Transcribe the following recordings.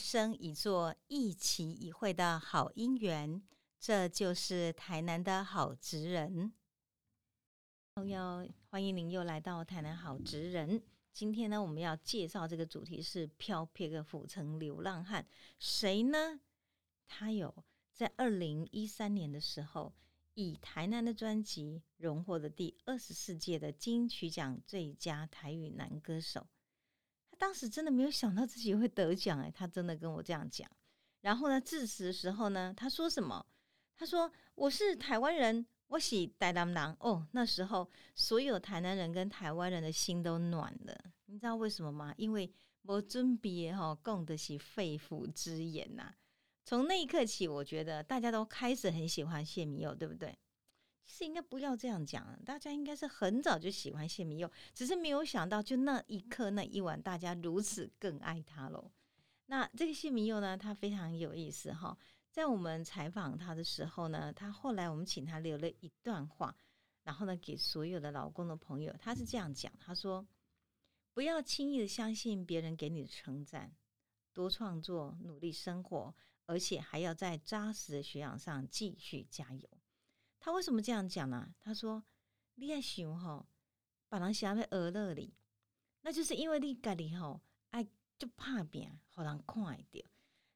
生一座一期一会的好姻缘。这就是台南的好职人。朋友，欢迎您又来到台南好职人。今天呢，我们要介绍这个主题是飘撇个府城流浪汉，谁呢？他有在二零一三年的时候。以台南的专辑荣获了第二十四届的金曲奖最佳台语男歌手。当时真的没有想到自己会得奖，哎，他真的跟我这样讲。然后呢，致辞的时候呢，他说什么？他说：“我是台湾人，我喜台南人。”哦，那时候所有台南人跟台湾人的心都暖了。你知道为什么吗？因为我准备哈供的是肺腑之言呐。从那一刻起，我觉得大家都开始很喜欢谢明佑，对不对？其实应该不要这样讲，大家应该是很早就喜欢谢明佑，只是没有想到，就那一刻那一晚，大家如此更爱他喽。那这个谢明佑呢，他非常有意思哈。在我们采访他的时候呢，他后来我们请他留了一段话，然后呢，给所有的老公的朋友，他是这样讲：他说，不要轻易的相信别人给你的称赞，多创作，努力生活。而且还要在扎实的学养上继续加油。他为什么这样讲呢？他说：“你爱想吼，把人写在耳乐里，那就是因为你家里吼爱就怕变，好人看一点。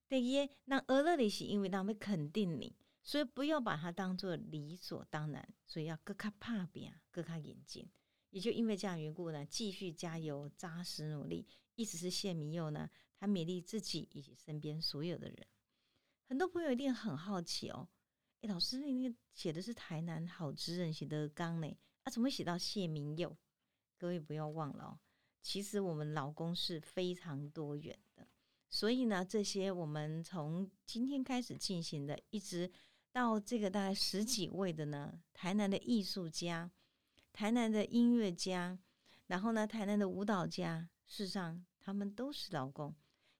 第二，那耳乐里是因为他们肯定你，所以不要把它当做理所当然，所以要更加怕变，更加严谨。也就因为这样缘故呢，继续加油，扎实努力。意思是谢明佑呢，他勉励自己以及身边所有的人。”很多朋友一定很好奇哦，老师，那个写的是台南好职人写的刚呢，啊，怎么会写到谢明佑？各位不要忘了哦，其实我们老公是非常多元的，所以呢，这些我们从今天开始进行的，一直到这个大概十几位的呢，台南的艺术家、台南的音乐家，然后呢，台南的舞蹈家，事实上他们都是老公。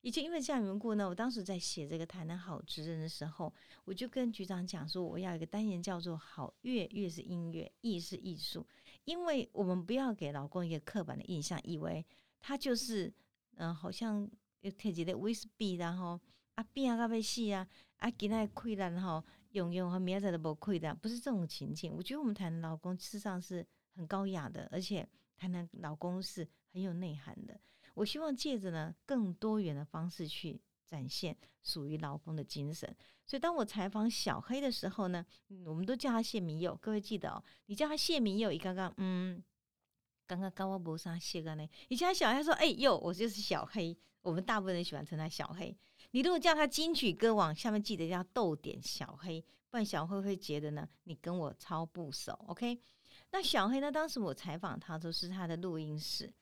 以前因为这样缘故呢，我当时在写这个台南好职人的时候，我就跟局长讲说，我要一个单元叫做“好乐”，乐是音乐，艺是艺术，因为我们不要给老公一个刻板的印象，以为他就是嗯，好像有特级的威士忌，然后啊变啊个要死啊，啊今天亏了，然后用用和明仔都不亏的，不是这种情景。我觉得我们台南老公事实上是很高雅的，而且台南老公是很有内涵的。我希望借着呢更多元的方式去展现属于老公的精神。所以当我采访小黑的时候呢，我们都叫他谢明佑。各位记得哦，你叫他谢明佑，一刚刚嗯，刚刚刚我不上谢个呢。你叫他小黑说，哎呦，我就是小黑。我们大部分人喜欢称他小黑。你如果叫他金曲歌王，下面记得要逗点小黑，不然小黑会觉得呢你跟我超不熟。OK？那小黑呢？当时我采访他都是他的录音室。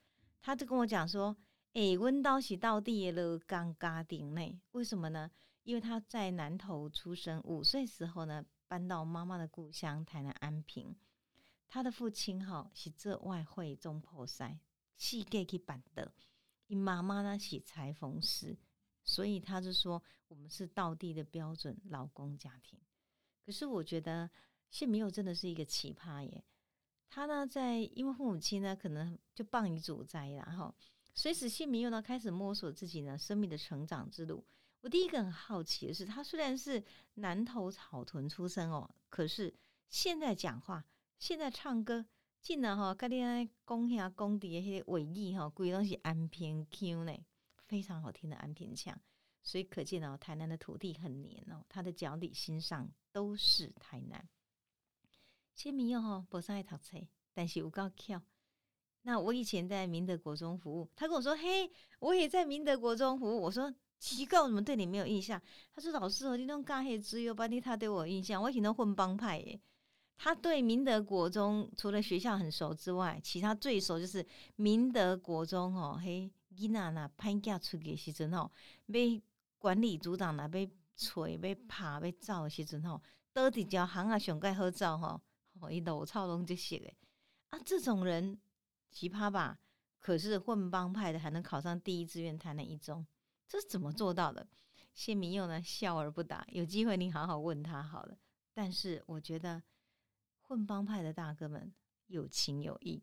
他就跟我讲说：“哎，温刀喜到地了，刚嘎顶内，为什么呢？因为他在南投出生，五岁时候呢，搬到妈妈的故乡台南安平。他的父亲哈是做外汇中破塞，细个去办的。你妈妈呢是裁缝师，所以他就说我们是道地的标准老公家庭。可是我觉得谢明佑真的是一个奇葩耶。”他呢，在因为父母亲呢，可能就傍于主灾，然后，随时姓名又开始摸索自己呢生命的成长之路。我第一个很好奇的是，他虽然是南投草屯出生哦，可是现在讲话、现在唱歌，竟然哈，跟你讲公下公底的那些尾音哈，贵东西安平 Q 呢，非常好听的安平腔。所以可见哦，台南的土地很黏哦，他的脚底心上都是台南。谢明佑哈，不是爱读册，但是有够巧。那我以前在明德国中服务，他跟我说：“嘿，我也在明德国中服务。”我说：“奇怪，我怎么对你没有印象？”他说：“老师，我那种尬黑只有把你他对我印象，我以前都混帮派耶。”他对明德国中除了学校很熟之外，其他最熟就是明德国中哦。嘿，囡仔呐，潘假出去时阵吼，被管理组长呐被锤、被拍、被照时阵吼，倒伫条行啊上盖好照吼。我，一抖我操龙这些诶，啊，这种人奇葩吧？可是混帮派的还能考上第一志愿台南一中，这是怎么做到的？谢明佑呢笑而不答。有机会你好好问他好了。但是我觉得混帮派的大哥们有情有义。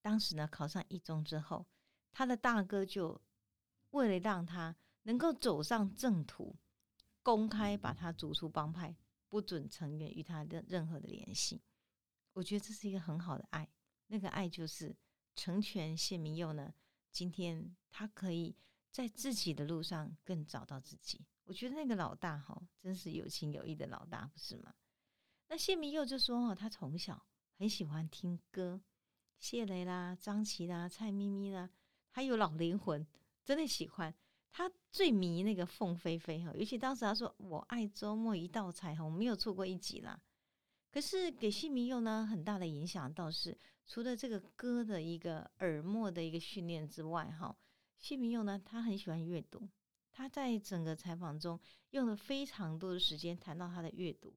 当时呢考上一中之后，他的大哥就为了让他能够走上正途，公开把他逐出帮派，不准成员与他的任何的联系。我觉得这是一个很好的爱，那个爱就是成全谢明佑呢。今天他可以在自己的路上更找到自己。我觉得那个老大哈，真是有情有义的老大，不是吗？那谢明佑就说哈，他从小很喜欢听歌，谢雷啦、张琪啦、蔡咪咪啦，还有老灵魂，真的喜欢。他最迷那个凤飞飞哈，尤其当时他说我爱周末一道彩虹，没有错过一集啦。可是给谢明佑呢很大的影响，倒是除了这个歌的一个耳膜的一个训练之外，哈，谢明佑呢他很喜欢阅读。他在整个采访中用了非常多的时间谈到他的阅读。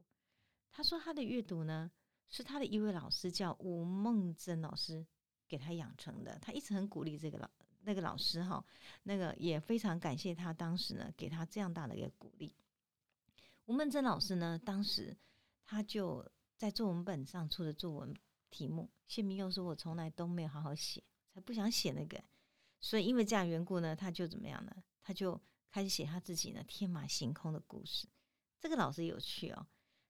他说他的阅读呢是他的一位老师叫吴梦珍老师给他养成的。他一直很鼓励这个老那个老师哈，那个也非常感谢他当时呢给他这样大的一个鼓励。吴梦珍老师呢当时他就在作文本上出的作文题目，谢明佑说：“我从来都没有好好写，才不想写那个。”所以因为这样缘故呢，他就怎么样呢？他就开始写他自己呢天马行空的故事。这个老师有趣哦。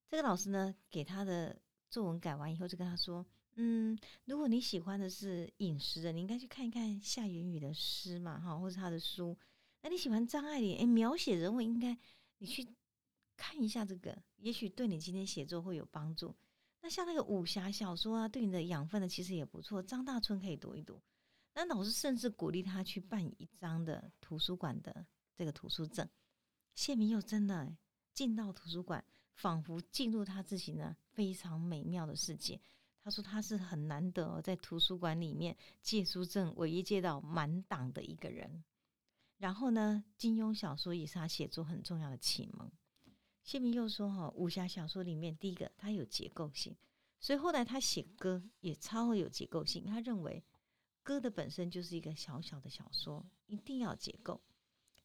这个老师呢给他的作文改完以后，就跟他说：“嗯，如果你喜欢的是饮食的，你应该去看一看夏云雨的诗嘛，哈，或者他的书。那你喜欢张爱玲，诶，描写人物应该你去看一下这个，也许对你今天写作会有帮助。那像那个武侠小说啊，对你的养分呢，其实也不错。张大春可以读一读。那老师甚至鼓励他去办一张的图书馆的这个图书证。谢明又真的进到图书馆。”仿佛进入他自己呢非常美妙的世界。他说他是很难得在图书馆里面借书证唯一借到满档的一个人。然后呢，金庸小说也是他写作很重要的启蒙。谢明又说哈，武侠小说里面第一个它有结构性，所以后来他写歌也超有结构性。他认为歌的本身就是一个小小的小说，一定要结构。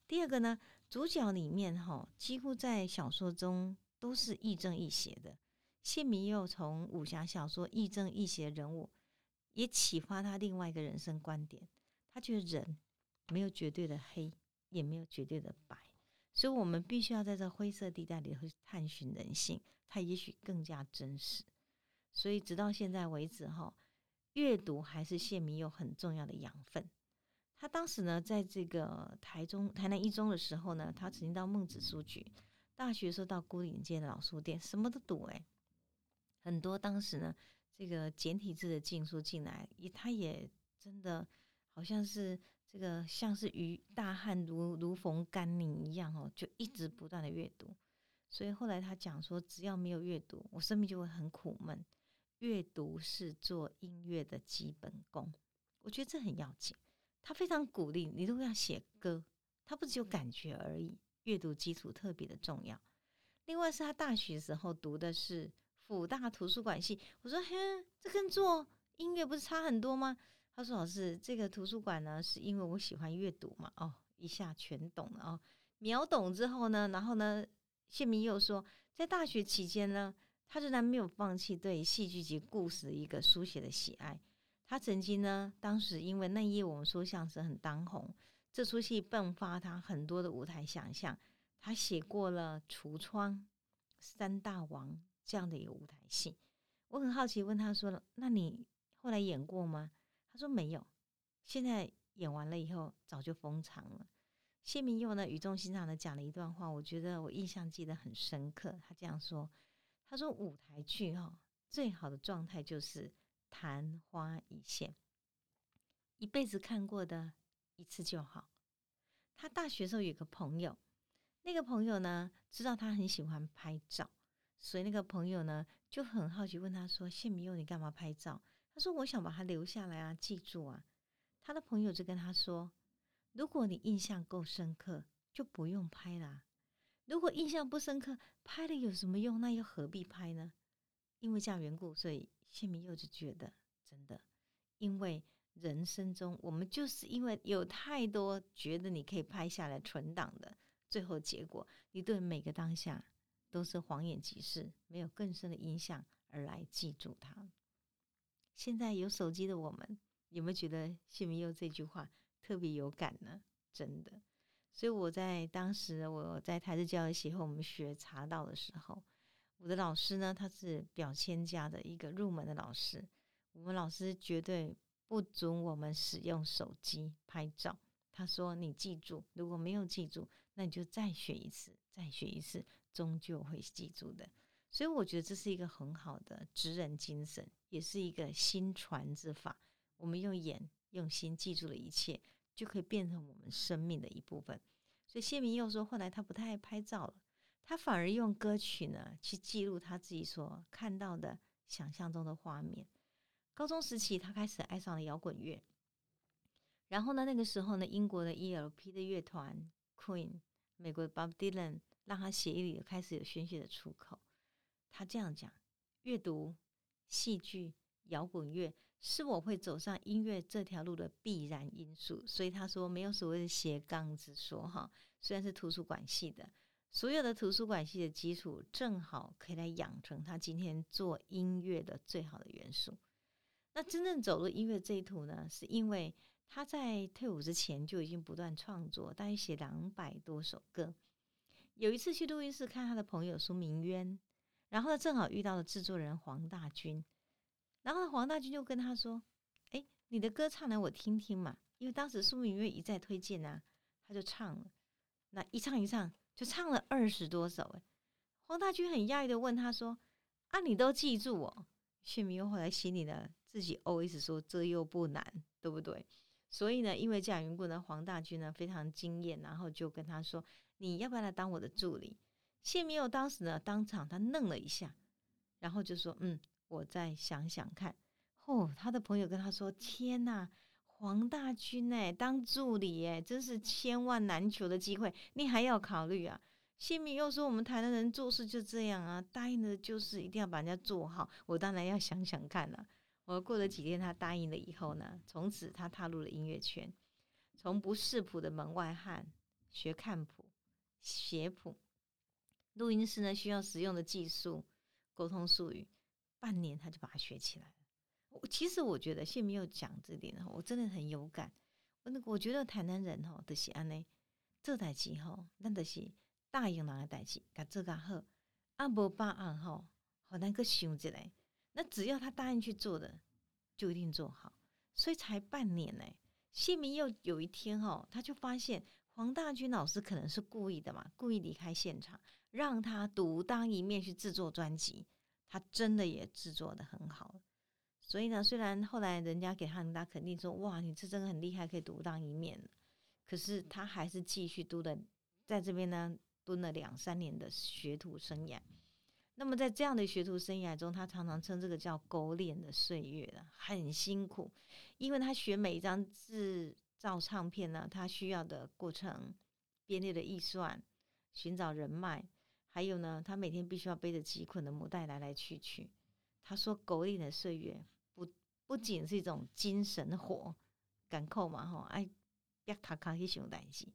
第二个呢，主角里面哈几乎在小说中。都是亦正亦邪的。谢明又从武侠小说亦正亦邪人物，也启发他另外一个人生观点。他觉得人没有绝对的黑，也没有绝对的白，所以我们必须要在这灰色地带里去探寻人性，它也许更加真实。所以直到现在为止，哈，阅读还是谢明有很重要的养分。他当时呢，在这个台中台南一中的时候呢，他曾经到孟子书局。大学时候到孤岭街的老书店，什么都读哎，很多当时呢，这个简体字的禁书进来，也他也真的好像是这个像是鱼大汉如如逢甘霖一样哦，就一直不断的阅读。所以后来他讲说，只要没有阅读，我生命就会很苦闷。阅读是做音乐的基本功，我觉得这很要紧。他非常鼓励你，如果要写歌，他不只有感觉而已。阅读基础特别的重要。另外是他大学时候读的是辅大图书馆系。我说：“嘿，这跟做音乐不是差很多吗？”他说：“老师，这个图书馆呢，是因为我喜欢阅读嘛。”哦，一下全懂了哦。秒懂之后呢，然后呢，谢明又说，在大学期间呢，他仍然没有放弃对戏剧及故事的一个书写的喜爱。他曾经呢，当时因为那一页我们说相声很当红。这出戏迸发他很多的舞台想象，他写过了《橱窗》《三大王》这样的一个舞台戏。我很好奇，问他说：“那你后来演过吗？”他说：“没有。”现在演完了以后，早就封场了。谢明佑呢，语重心长的讲了一段话，我觉得我印象记得很深刻。他这样说：“他说舞台剧哈，最好的状态就是昙花一现，一辈子看过的。”一次就好。他大学时候有个朋友，那个朋友呢知道他很喜欢拍照，所以那个朋友呢就很好奇问他说：“谢明佑，你干嘛拍照？”他说：“我想把它留下来啊，记住啊。”他的朋友就跟他说：“如果你印象够深刻，就不用拍啦。如果印象不深刻，拍了有什么用？那又何必拍呢？”因为这样缘故，所以谢明佑就觉得真的，因为。人生中，我们就是因为有太多觉得你可以拍下来存档的，最后结果你对每个当下都是晃眼即逝，没有更深的印象而来记住它。现在有手机的我们，有没有觉得谢明佑这句话特别有感呢？真的，所以我在当时我在台式教育协会我们学茶道的时候，我的老师呢，他是表千家的一个入门的老师。我们老师绝对不准我们使用手机拍照。他说：“你记住，如果没有记住，那你就再学一次，再学一次，终究会记住的。”所以我觉得这是一个很好的职人精神，也是一个心传之法。我们用眼、用心记住了一切，就可以变成我们生命的一部分。所以谢明又说，后来他不太爱拍照了，他反而用歌曲呢去记录他自己所看到的、想象中的画面。高中时期，他开始爱上了摇滚乐。然后呢，那个时候呢，英国的 E.L.P 的乐团 Queen，美国的 Bob Dylan，让他血液里开始有宣泄的出口。他这样讲：阅读、戏剧、摇滚乐是我会走上音乐这条路的必然因素。所以他说，没有所谓的斜杠之说哈。虽然是图书馆系的，所有的图书馆系的基础，正好可以来养成他今天做音乐的最好的元素。那真正走入音乐这一途呢，是因为。他在退伍之前就已经不断创作，大约写两百多首歌。有一次去录音室看他的朋友苏明渊，然后呢正好遇到了制作人黄大军，然后黄大军就跟他说：“哎，你的歌唱来我听听嘛。”因为当时苏明月一再推荐啊，他就唱了。那一唱一唱就唱了二十多首。哎，黄大军很讶异的问他说：“啊，你都记住哦？”谢明渊后来心里呢自己 always 说：“这又不难，对不对？”所以呢，因为这样缘故呢，黄大军呢非常惊艳，然后就跟他说：“你要不要来当我的助理？”谢明佑当时呢当场他愣了一下，然后就说：“嗯，我再想想看。”哦，他的朋友跟他说：“天哪，黄大军哎，当助理哎，真是千万难求的机会，你还要考虑啊？”谢明佑说：“我们台南人做事就这样啊，答应的就是一定要把人家做好，我当然要想想看了。”我过了几天，他答应了以后呢，从此他踏入了音乐圈，从不识谱的门外汉学看谱、写谱，录音师呢需要使用的技术、沟通术语，半年他就把它学起来了。我其实我觉得谢明佑讲这点，我真的很有感。我那我觉得台南人吼的是安呢，做代志吼，那的是答应人的代志，甲做甲好，啊无把案吼，好难个想一来。那只要他答应去做的，就一定做好。所以才半年呢，谢明又有一天哦，他就发现黄大军老师可能是故意的嘛，故意离开现场，让他独当一面去制作专辑。他真的也制作的很好。所以呢，虽然后来人家给他很大肯定，说哇，你这真的很厉害，可以独当一面。可是他还是继续读的，在这边呢蹲了两三年的学徒生涯。那么在这样的学徒生涯中，他常常称这个叫“狗脸的岁月”了，很辛苦，因为他学每一张字造唱片呢，他需要的过程、编列的预算、寻找人脉，还有呢，他每天必须要背着几捆的母带来来去去。他说：“狗脸的岁月不不仅是一种精神活，赶扣嘛，吼，哎，别卡卡去熊代志，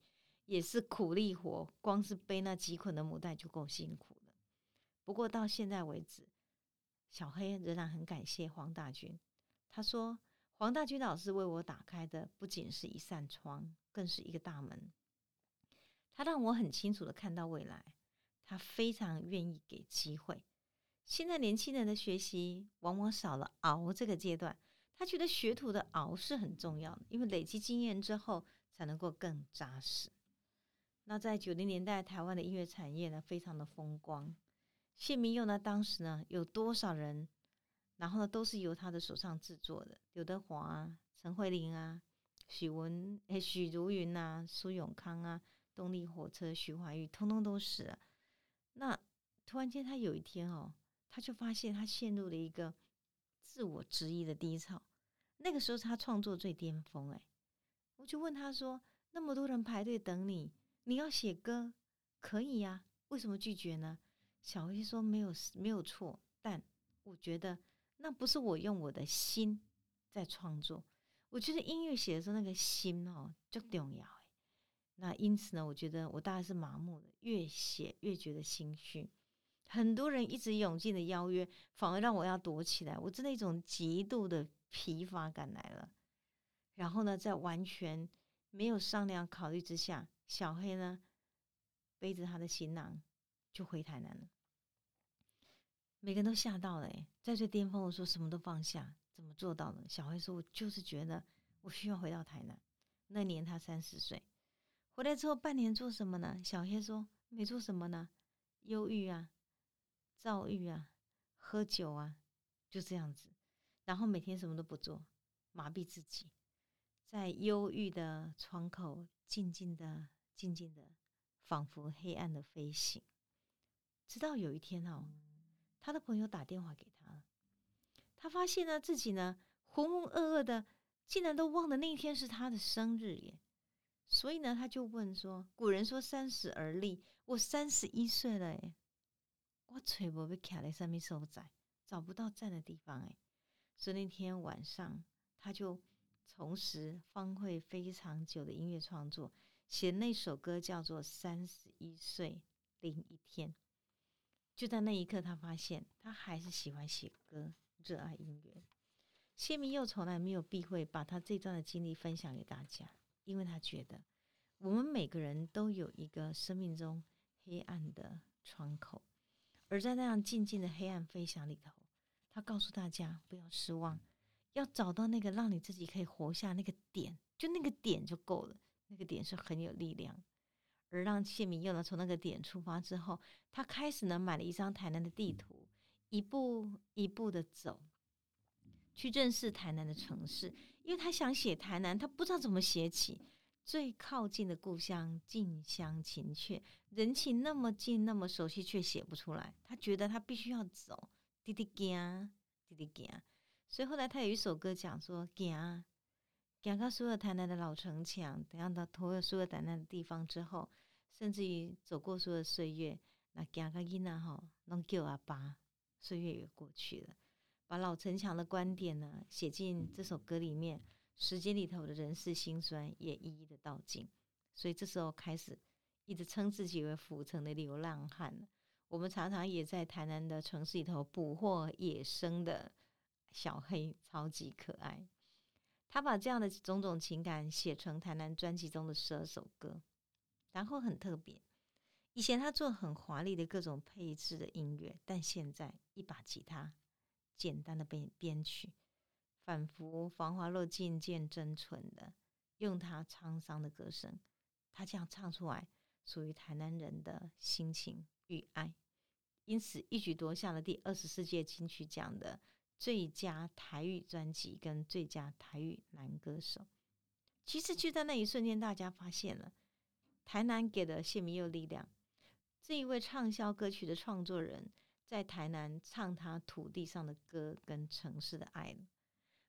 也是苦力活，光是背那几捆的母带就够辛苦了。”不过到现在为止，小黑仍然很感谢黄大军。他说：“黄大军老师为我打开的不仅是一扇窗，更是一个大门。他让我很清楚的看到未来。他非常愿意给机会。现在年轻人的学习往往少了熬这个阶段。他觉得学徒的熬是很重要的，因为累积经验之后才能够更扎实。那在九零年代，台湾的音乐产业呢，非常的风光。”谢明佑呢？当时呢，有多少人？然后呢，都是由他的手上制作的。刘德华啊，陈慧琳啊，许文诶，许茹芸啊，苏永康啊，动力火车，徐怀钰，通通都是。那突然间，他有一天哦，他就发现他陷入了一个自我质疑的低潮。那个时候，他创作最巅峰。诶，我就问他说：“那么多人排队等你，你要写歌，可以呀？为什么拒绝呢？”小黑说：“没有，没有错，但我觉得那不是我用我的心在创作。我觉得音乐写的时候，那个心哦，就重要那因此呢，我觉得我大概是麻木的，越写越觉得心虚。很多人一直涌进的邀约，反而让我要躲起来。我真的一种极度的疲乏感来了。然后呢，在完全没有商量考虑之下，小黑呢背着他的行囊就回台南了。每个人都吓到了，哎，在最巅峰，我说什么都放下，怎么做到的？小黑说：“我就是觉得我需要回到台南。”那年他三十岁，回来之后半年做什么呢？小黑说：“没做什么呢，忧郁啊，躁郁啊，喝酒啊，就这样子。然后每天什么都不做，麻痹自己，在忧郁的窗口静静的、静静的，仿佛黑暗的飞行。直到有一天哦。”他的朋友打电话给他，他发现呢自己呢浑浑噩噩的，竟然都忘了那一天是他的生日耶。所以呢，他就问说：“古人说三十而立，我三十一岁了，哎，我腿不被卡在上面受载，找不到站的地方，哎。所以那天晚上，他就重拾方慧非常久的音乐创作，写那首歌叫做《三十一岁零一天》。就在那一刻，他发现他还是喜欢写歌，热爱音乐。谢明又从来没有避讳把他这段的经历分享给大家，因为他觉得我们每个人都有一个生命中黑暗的窗口，而在那样静静的黑暗飞翔里头，他告诉大家不要失望，要找到那个让你自己可以活下那个点，就那个点就够了，那个点是很有力量。而让谢明又能从那个点出发之后，他开始呢买了一张台南的地图，一步一步的走，去认识台南的城市。因为他想写台南，他不知道怎么写起。最靠近的故乡，近乡情怯，人情那么近，那么熟悉，却写不出来。他觉得他必须要走，滴滴行，滴滴行。所以后来他有一首歌讲说，行，行到所有台南的老城墙，等下到所有所有台南的地方之后。甚至于走过所有的岁月，那行个囡仔吼，拢叫阿爸，岁月也过去了。把老城墙的观点呢写进这首歌里面，时间里头的人世辛酸也一一的道尽。所以这时候开始一直称自己为府城的流浪汉。我们常常也在台南的城市里头捕获野生的小黑，超级可爱。他把这样的种种情感写成台南专辑中的十二首歌。然后很特别，以前他做很华丽的各种配置的音乐，但现在一把吉他，简单的编编曲，仿佛繁华落尽见真纯的，用他沧桑的歌声，他这样唱出来，属于台南人的心情与爱，因此一举夺下了第二十四届金曲奖的最佳台语专辑跟最佳台语男歌手。其实就在那一瞬间，大家发现了。台南给了谢明佑力量，这一位畅销歌曲的创作人，在台南唱他土地上的歌跟城市的爱。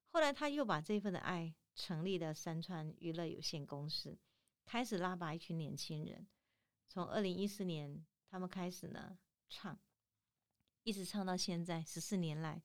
后来他又把这份的爱成立了山川娱乐有限公司，开始拉拔一群年轻人。从二零一四年，他们开始呢唱，一直唱到现在十四年来，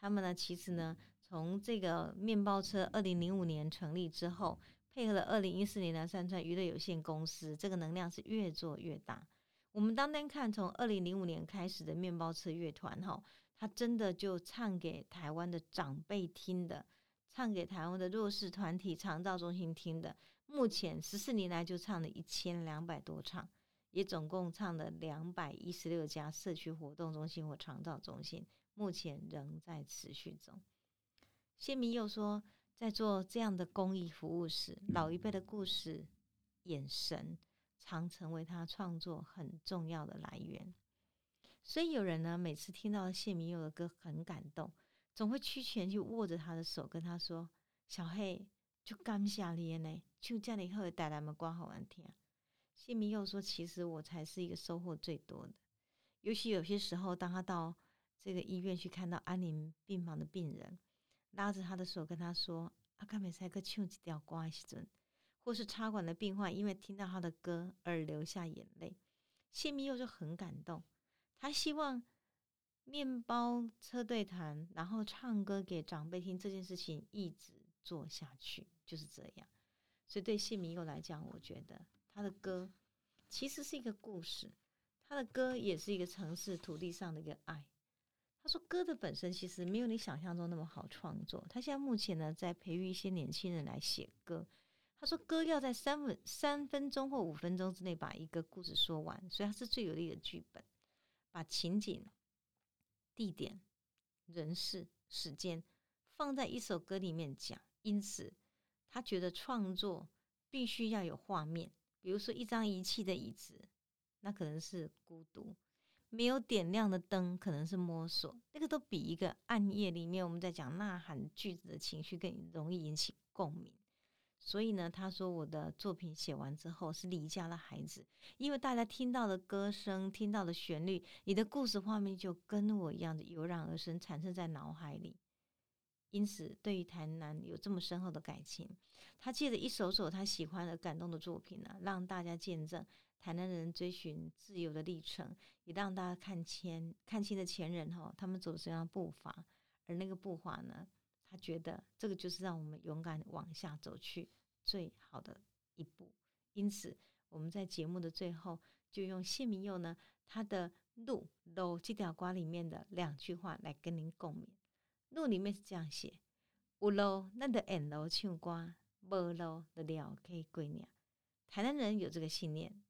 他们呢其实呢从这个面包车二零零五年成立之后。配合了二零一四年的山川娱乐有限公司，这个能量是越做越大。我们单单看从二零零五年开始的面包车乐团，哈，他真的就唱给台湾的长辈听的，唱给台湾的弱势团体、长照中心听的。目前十四年来就唱了一千两百多场，也总共唱了两百一十六家社区活动中心或长照中心，目前仍在持续中。谢明又说。在做这样的公益服务时，老一辈的故事、眼神，常成为他创作很重要的来源。所以有人呢，每次听到谢明佑的歌很感动，总会屈拳去握着他的手，跟他说：“小黑，就感谢你呢，就这样以后带来们歌好玩听。”谢明佑说：“其实我才是一个收获最多的，尤其有些时候，当他到这个医院去看到安宁病房的病人。”拉着他的手跟他说：“阿卡美赛克唱几条歌时阵，或是插管的病患因为听到他的歌而流下眼泪，谢明佑就很感动。他希望面包车队团，然后唱歌给长辈听这件事情一直做下去，就是这样。所以对谢明佑来讲，我觉得他的歌其实是一个故事，他的歌也是一个城市土地上的一个爱。”他说：“歌的本身其实没有你想象中那么好创作。他现在目前呢，在培育一些年轻人来写歌。他说歌要在三分三分钟或五分钟之内把一个故事说完，所以它是最有力的剧本，把情景、地点、人事、时间放在一首歌里面讲。因此，他觉得创作必须要有画面，比如说一张遗弃的椅子，那可能是孤独；没有点亮的灯，可能是摸索。那个都比一个暗夜里面我们在讲呐喊句子的情绪更容易引起共鸣。所以呢，他说我的作品写完之后是离家的孩子，因为大家听到的歌声、听到的旋律，你的故事画面就跟我一样的油然而生，产生在脑海里。因此，对于台南有这么深厚的感情，他借着一首首他喜欢的感动的作品呢，让大家见证台南人追寻自由的历程，也让大家看清看清的前人哈，他们走怎样步伐，而那个步伐呢？他觉得这个就是让我们勇敢往下走去最好的一步。因此，我们在节目的最后就用谢明佑呢他的《路》路这条歌里面的两句话来跟您共勉。路里面是这样写：有路，咱得沿路唱歌；无路，得了可以归娘。台南人有这个信念，